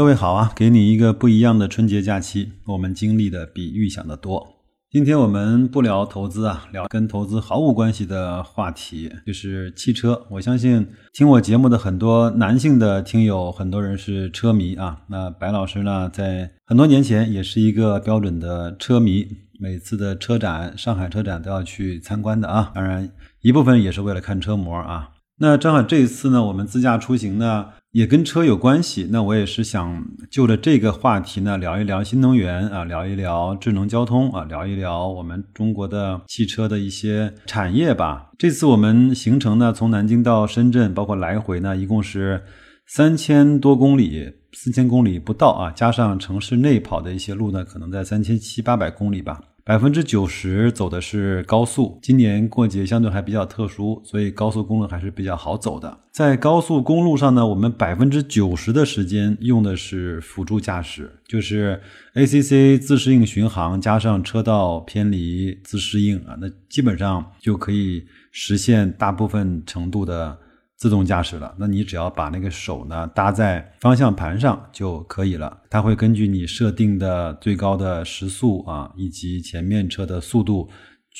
各位好啊，给你一个不一样的春节假期，我们经历的比预想的多。今天我们不聊投资啊，聊跟投资毫无关系的话题，就是汽车。我相信听我节目的很多男性的听友，很多人是车迷啊。那白老师呢，在很多年前也是一个标准的车迷，每次的车展，上海车展都要去参观的啊。当然，一部分也是为了看车模啊。那正好这一次呢，我们自驾出行呢。也跟车有关系，那我也是想就着这个话题呢，聊一聊新能源啊，聊一聊智能交通啊，聊一聊我们中国的汽车的一些产业吧。这次我们行程呢，从南京到深圳，包括来回呢，一共是三千多公里，四千公里不到啊，加上城市内跑的一些路呢，可能在三千七八百公里吧。百分之九十走的是高速，今年过节相对还比较特殊，所以高速公路还是比较好走的。在高速公路上呢，我们百分之九十的时间用的是辅助驾驶，就是 ACC 自适应巡航加上车道偏离自适应啊，那基本上就可以实现大部分程度的。自动驾驶了，那你只要把那个手呢搭在方向盘上就可以了。它会根据你设定的最高的时速啊，以及前面车的速度。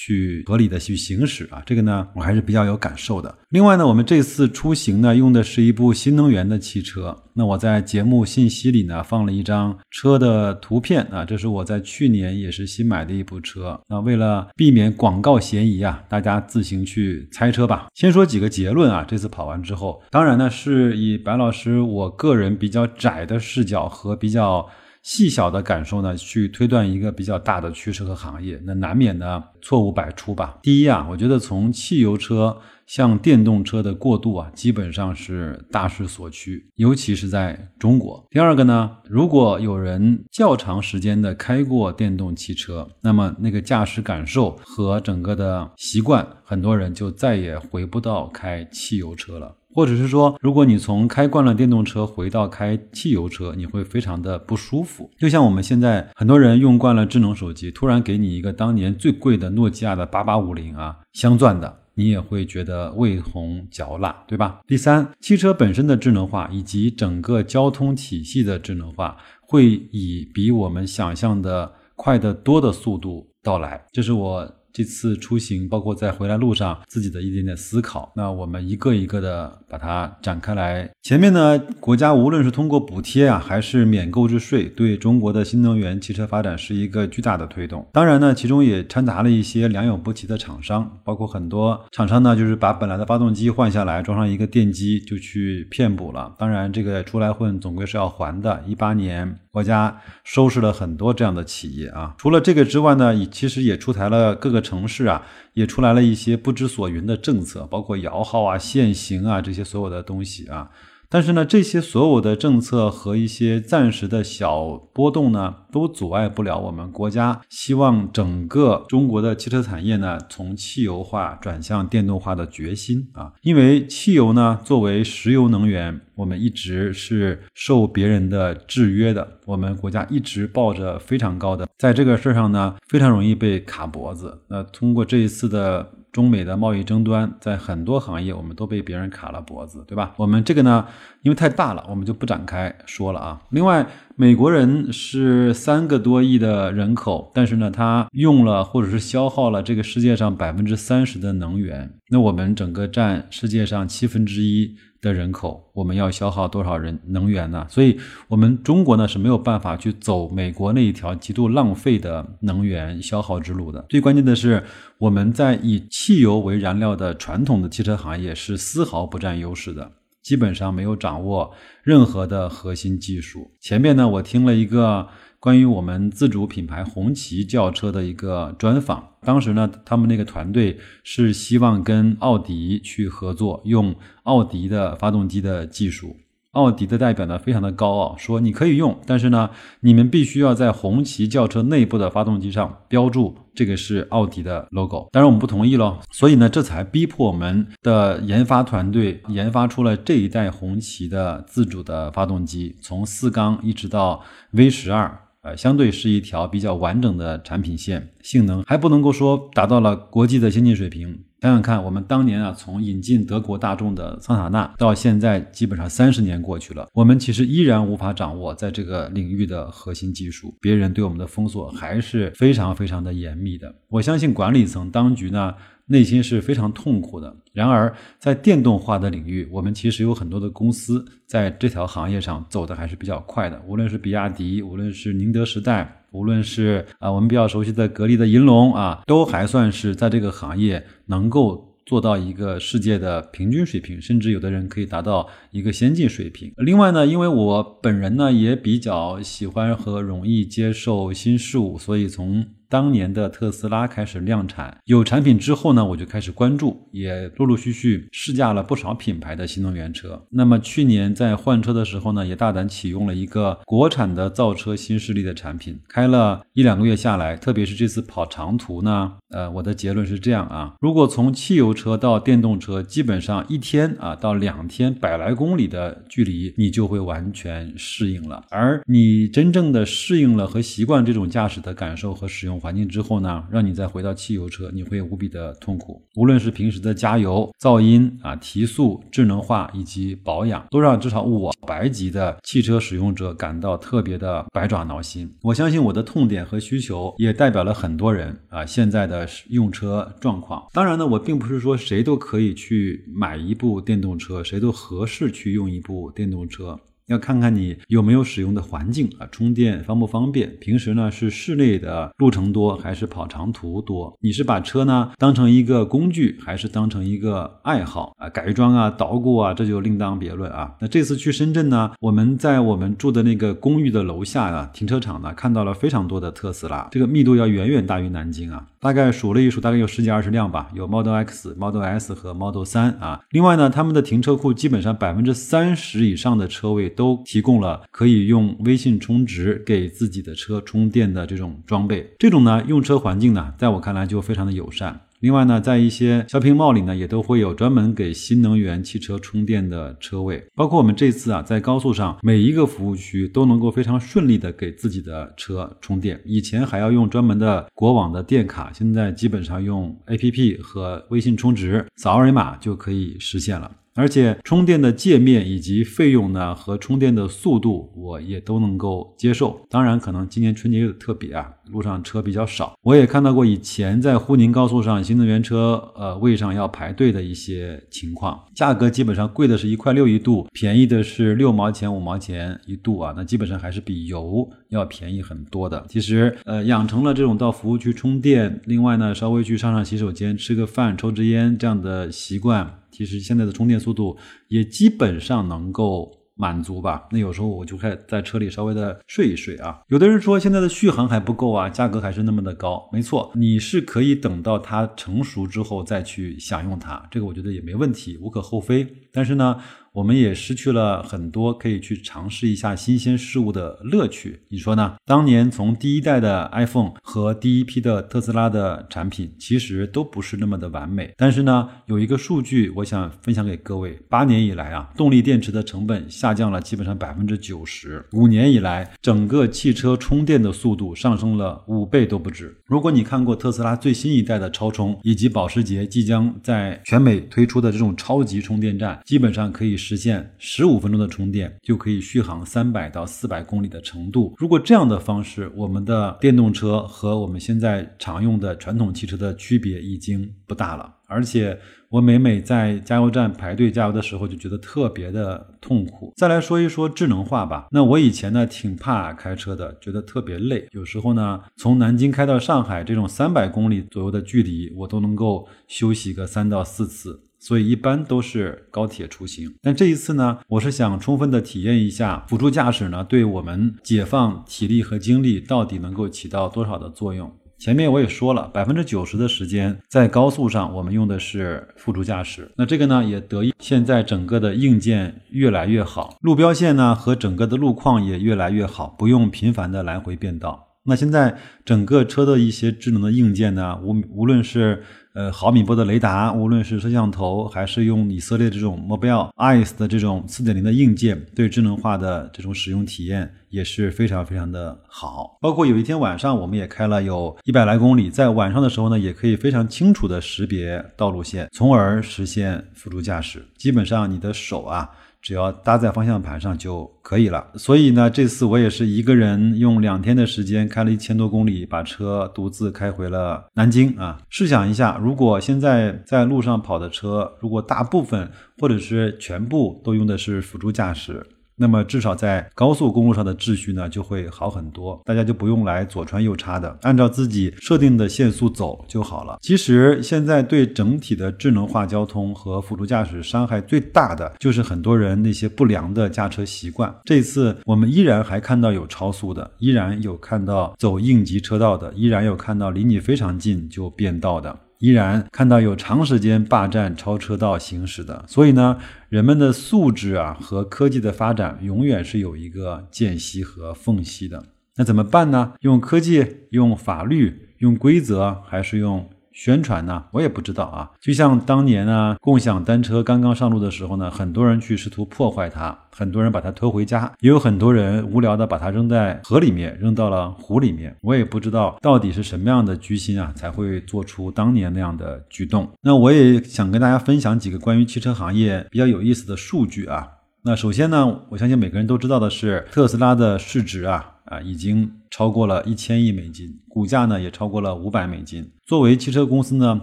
去合理的去行驶啊，这个呢我还是比较有感受的。另外呢，我们这次出行呢用的是一部新能源的汽车。那我在节目信息里呢放了一张车的图片啊，这是我在去年也是新买的一部车。那为了避免广告嫌疑啊，大家自行去猜车吧。先说几个结论啊，这次跑完之后，当然呢是以白老师我个人比较窄的视角和比较。细小的感受呢，去推断一个比较大的趋势和行业，那难免呢错误百出吧。第一啊，我觉得从汽油车向电动车的过渡啊，基本上是大势所趋，尤其是在中国。第二个呢，如果有人较长时间的开过电动汽车，那么那个驾驶感受和整个的习惯，很多人就再也回不到开汽油车了。或者是说，如果你从开惯了电动车回到开汽油车，你会非常的不舒服。就像我们现在很多人用惯了智能手机，突然给你一个当年最贵的诺基亚的八八五零啊，镶钻的，你也会觉得味红嚼蜡，对吧？第三，汽车本身的智能化以及整个交通体系的智能化，会以比我们想象的快得多的速度到来。这是我。这次出行，包括在回来路上自己的一点点思考，那我们一个一个的把它展开来。前面呢，国家无论是通过补贴啊，还是免购置税，对中国的新能源汽车发展是一个巨大的推动。当然呢，其中也掺杂了一些良莠不齐的厂商，包括很多厂商呢，就是把本来的发动机换下来，装上一个电机就去骗补了。当然，这个出来混总归是要还的。一八年。国家收拾了很多这样的企业啊，除了这个之外呢，也其实也出台了各个城市啊，也出来了一些不知所云的政策，包括摇号啊、限行啊这些所有的东西啊。但是呢，这些所有的政策和一些暂时的小波动呢，都阻碍不了我们国家希望整个中国的汽车产业呢，从汽油化转向电动化的决心啊。因为汽油呢，作为石油能源，我们一直是受别人的制约的，我们国家一直抱着非常高的，在这个事儿上呢，非常容易被卡脖子。那通过这一次的。中美的贸易争端，在很多行业我们都被别人卡了脖子，对吧？我们这个呢，因为太大了，我们就不展开说了啊。另外，美国人是三个多亿的人口，但是呢，他用了或者是消耗了这个世界上百分之三十的能源，那我们整个占世界上七分之一。的人口，我们要消耗多少人能源呢？所以，我们中国呢是没有办法去走美国那一条极度浪费的能源消耗之路的。最关键的是，我们在以汽油为燃料的传统的汽车行业是丝毫不占优势的，基本上没有掌握任何的核心技术。前面呢，我听了一个。关于我们自主品牌红旗轿车的一个专访，当时呢，他们那个团队是希望跟奥迪去合作，用奥迪的发动机的技术。奥迪的代表呢非常的高傲，说你可以用，但是呢，你们必须要在红旗轿车内部的发动机上标注这个是奥迪的 logo。当然我们不同意喽，所以呢，这才逼迫我们的研发团队研发出了这一代红旗的自主的发动机，从四缸一直到 V 十二。呃，相对是一条比较完整的产品线，性能还不能够说达到了国际的先进水平。想想看，我们当年啊，从引进德国大众的桑塔纳到现在，基本上三十年过去了，我们其实依然无法掌握在这个领域的核心技术，别人对我们的封锁还是非常非常的严密的。我相信管理层当局呢。内心是非常痛苦的。然而，在电动化的领域，我们其实有很多的公司在这条行业上走的还是比较快的。无论是比亚迪，无论是宁德时代，无论是啊我们比较熟悉的格力的银龙啊，都还算是在这个行业能够做到一个世界的平均水平，甚至有的人可以达到一个先进水平。另外呢，因为我本人呢也比较喜欢和容易接受新事物，所以从当年的特斯拉开始量产，有产品之后呢，我就开始关注，也陆陆续续试驾了不少品牌的新能源车。那么去年在换车的时候呢，也大胆启用了一个国产的造车新势力的产品，开了一两个月下来，特别是这次跑长途呢，呃，我的结论是这样啊，如果从汽油车到电动车，基本上一天啊到两天百来公里的距离，你就会完全适应了。而你真正的适应了和习惯这种驾驶的感受和使用。环境之后呢，让你再回到汽油车，你会无比的痛苦。无论是平时的加油、噪音啊、提速、智能化以及保养，都让至少我白级的汽车使用者感到特别的百爪挠心。我相信我的痛点和需求也代表了很多人啊现在的用车状况。当然呢，我并不是说谁都可以去买一部电动车，谁都合适去用一部电动车。要看看你有没有使用的环境啊，充电方不方便？平时呢是室内的路程多还是跑长途多？你是把车呢当成一个工具，还是当成一个爱好啊？改装啊、捣鼓啊，这就另当别论啊。那这次去深圳呢，我们在我们住的那个公寓的楼下啊，停车场呢，看到了非常多的特斯拉，这个密度要远远大于南京啊。大概数了一数，大概有十几二十辆吧，有 Model X、Model S 和 Model 三啊。另外呢，他们的停车库基本上百分之三十以上的车位都提供了可以用微信充值给自己的车充电的这种装备。这种呢，用车环境呢，在我看来就非常的友善。另外呢，在一些 shopping mall 里呢，也都会有专门给新能源汽车充电的车位。包括我们这次啊，在高速上每一个服务区都能够非常顺利的给自己的车充电。以前还要用专门的国网的电卡，现在基本上用 APP 和微信充值，扫二维码就可以实现了。而且充电的界面以及费用呢，和充电的速度，我也都能够接受。当然，可能今年春节有特别啊，路上车比较少。我也看到过以前在沪宁高速上新能源车呃位上要排队的一些情况，价格基本上贵的是一块六一度，便宜的是六毛钱五毛钱一度啊，那基本上还是比油要便宜很多的。其实呃养成了这种到服务区充电，另外呢稍微去上上洗手间、吃个饭、抽支烟这样的习惯。其实现在的充电速度也基本上能够满足吧。那有时候我就开在车里稍微的睡一睡啊。有的人说现在的续航还不够啊，价格还是那么的高。没错，你是可以等到它成熟之后再去享用它，这个我觉得也没问题，无可厚非。但是呢。我们也失去了很多可以去尝试一下新鲜事物的乐趣，你说呢？当年从第一代的 iPhone 和第一批的特斯拉的产品，其实都不是那么的完美。但是呢，有一个数据，我想分享给各位：八年以来啊，动力电池的成本下降了基本上百分之九十；五年以来，整个汽车充电的速度上升了五倍都不止。如果你看过特斯拉最新一代的超充，以及保时捷即将在全美推出的这种超级充电站，基本上可以。实现十五分钟的充电就可以续航三百到四百公里的程度。如果这样的方式，我们的电动车和我们现在常用的传统汽车的区别已经不大了。而且我每每在加油站排队加油的时候，就觉得特别的痛苦。再来说一说智能化吧。那我以前呢挺怕开车的，觉得特别累。有时候呢，从南京开到上海这种三百公里左右的距离，我都能够休息个三到四次。所以一般都是高铁出行，但这一次呢，我是想充分的体验一下辅助驾驶呢，对我们解放体力和精力到底能够起到多少的作用。前面我也说了，百分之九十的时间在高速上，我们用的是辅助驾驶。那这个呢，也得益现在整个的硬件越来越好，路标线呢和整个的路况也越来越好，不用频繁的来回变道。那现在整个车的一些智能的硬件呢，无无论是呃毫米波的雷达，无论是摄像头，还是用以色列这种 Mobile Eyes 的这种四点零的硬件，对智能化的这种使用体验也是非常非常的好。包括有一天晚上，我们也开了有一百来公里，在晚上的时候呢，也可以非常清楚的识别道路线，从而实现辅助驾驶。基本上你的手啊。只要搭在方向盘上就可以了。所以呢，这次我也是一个人用两天的时间开了一千多公里，把车独自开回了南京啊。试想一下，如果现在在路上跑的车，如果大部分或者是全部都用的是辅助驾驶。那么至少在高速公路上的秩序呢就会好很多，大家就不用来左穿右插的，按照自己设定的限速走就好了。其实现在对整体的智能化交通和辅助驾驶伤害最大的就是很多人那些不良的驾车习惯。这次我们依然还看到有超速的，依然有看到走应急车道的，依然有看到离你非常近就变道的。依然看到有长时间霸占超车道行驶的，所以呢，人们的素质啊和科技的发展永远是有一个间隙和缝隙的。那怎么办呢？用科技、用法律、用规则，还是用？宣传呢，我也不知道啊。就像当年呢，共享单车刚刚上路的时候呢，很多人去试图破坏它，很多人把它拖回家，也有很多人无聊的把它扔在河里面，扔到了湖里面。我也不知道到底是什么样的居心啊，才会做出当年那样的举动。那我也想跟大家分享几个关于汽车行业比较有意思的数据啊。那首先呢，我相信每个人都知道的是，特斯拉的市值啊。啊，已经超过了一千亿美金，股价呢也超过了五百美金。作为汽车公司呢，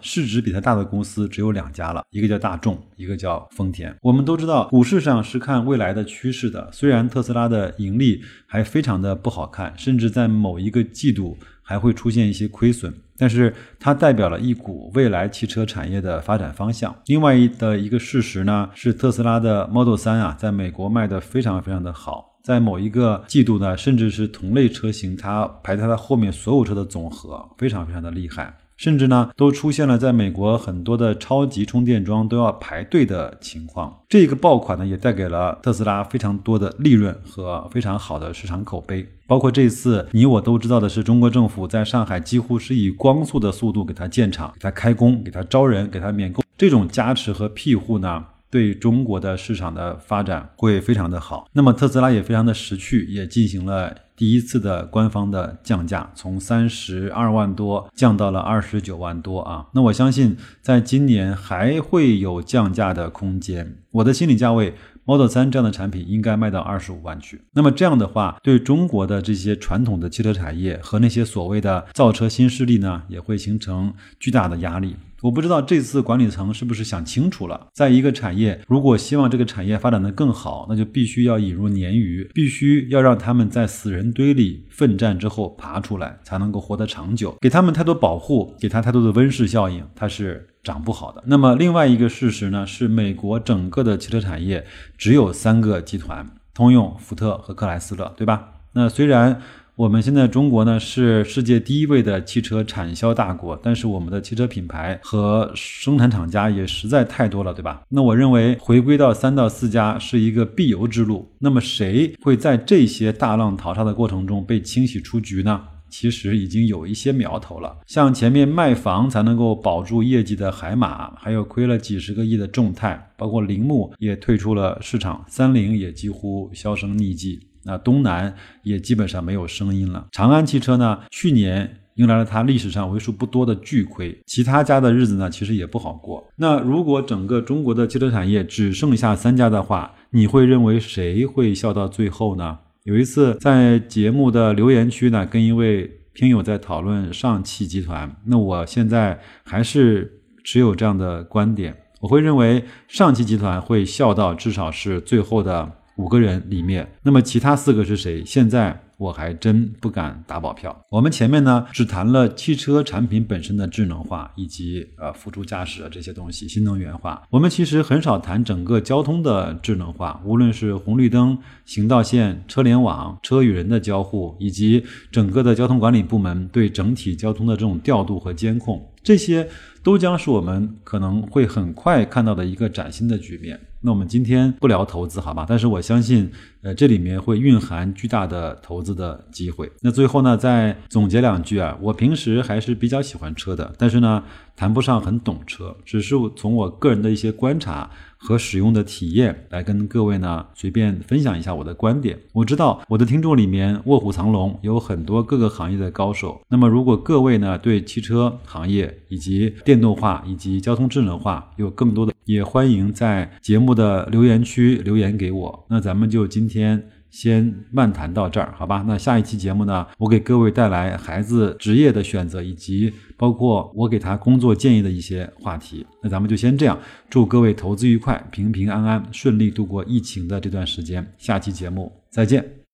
市值比它大的公司只有两家了，一个叫大众，一个叫丰田。我们都知道，股市上是看未来的趋势的。虽然特斯拉的盈利还非常的不好看，甚至在某一个季度还会出现一些亏损，但是它代表了一股未来汽车产业的发展方向。另外一的一个事实呢，是特斯拉的 Model 3啊，在美国卖的非常非常的好。在某一个季度呢，甚至是同类车型，它排在它后面所有车的总和非常非常的厉害，甚至呢都出现了在美国很多的超级充电桩都要排队的情况。这个爆款呢，也带给了特斯拉非常多的利润和非常好的市场口碑。包括这次你我都知道的是，中国政府在上海几乎是以光速的速度给它建厂、给它开工、给它招人、给它免购，这种加持和庇护呢？对中国的市场的发展会非常的好，那么特斯拉也非常的识趣，也进行了第一次的官方的降价，从三十二万多降到了二十九万多啊。那我相信在今年还会有降价的空间。我的心理价位 Model 3这样的产品应该卖到二十五万去。那么这样的话，对中国的这些传统的汽车产业和那些所谓的造车新势力呢，也会形成巨大的压力。我不知道这次管理层是不是想清楚了，在一个产业，如果希望这个产业发展的更好，那就必须要引入鲶鱼，必须要让他们在死人堆里奋战之后爬出来，才能够活得长久。给他们太多保护，给他太多的温室效应，它是长不好的。那么另外一个事实呢，是美国整个的汽车产业只有三个集团：通用、福特和克莱斯勒，对吧？那虽然。我们现在中国呢是世界第一位的汽车产销大国，但是我们的汽车品牌和生产厂家也实在太多了，对吧？那我认为回归到三到四家是一个必由之路。那么谁会在这些大浪淘沙的过程中被清洗出局呢？其实已经有一些苗头了，像前面卖房才能够保住业绩的海马，还有亏了几十个亿的众泰，包括铃木也退出了市场，三菱也几乎销声匿迹。那东南也基本上没有声音了。长安汽车呢，去年迎来了它历史上为数不多的巨亏，其他家的日子呢，其实也不好过。那如果整个中国的汽车产业只剩下三家的话，你会认为谁会笑到最后呢？有一次在节目的留言区呢，跟一位听友在讨论上汽集团，那我现在还是持有这样的观点，我会认为上汽集团会笑到至少是最后的。五个人里面，那么其他四个是谁？现在我还真不敢打保票。我们前面呢只谈了汽车产品本身的智能化以及呃辅助驾驶这些东西，新能源化。我们其实很少谈整个交通的智能化，无论是红绿灯、行道线、车联网、车与人的交互，以及整个的交通管理部门对整体交通的这种调度和监控，这些都将是我们可能会很快看到的一个崭新的局面。那我们今天不聊投资，好吧？但是我相信，呃，这里面会蕴含巨大的投资的机会。那最后呢，再总结两句啊，我平时还是比较喜欢车的，但是呢，谈不上很懂车，只是从我个人的一些观察和使用的体验来跟各位呢随便分享一下我的观点。我知道我的听众里面卧虎藏龙，有很多各个行业的高手。那么如果各位呢对汽车行业以及电动化以及交通智能化有更多的，也欢迎在节目的留言区留言给我。那咱们就今天先漫谈到这儿，好吧？那下一期节目呢，我给各位带来孩子职业的选择，以及包括我给他工作建议的一些话题。那咱们就先这样，祝各位投资愉快，平平安安，顺利度过疫情的这段时间。下期节目再见。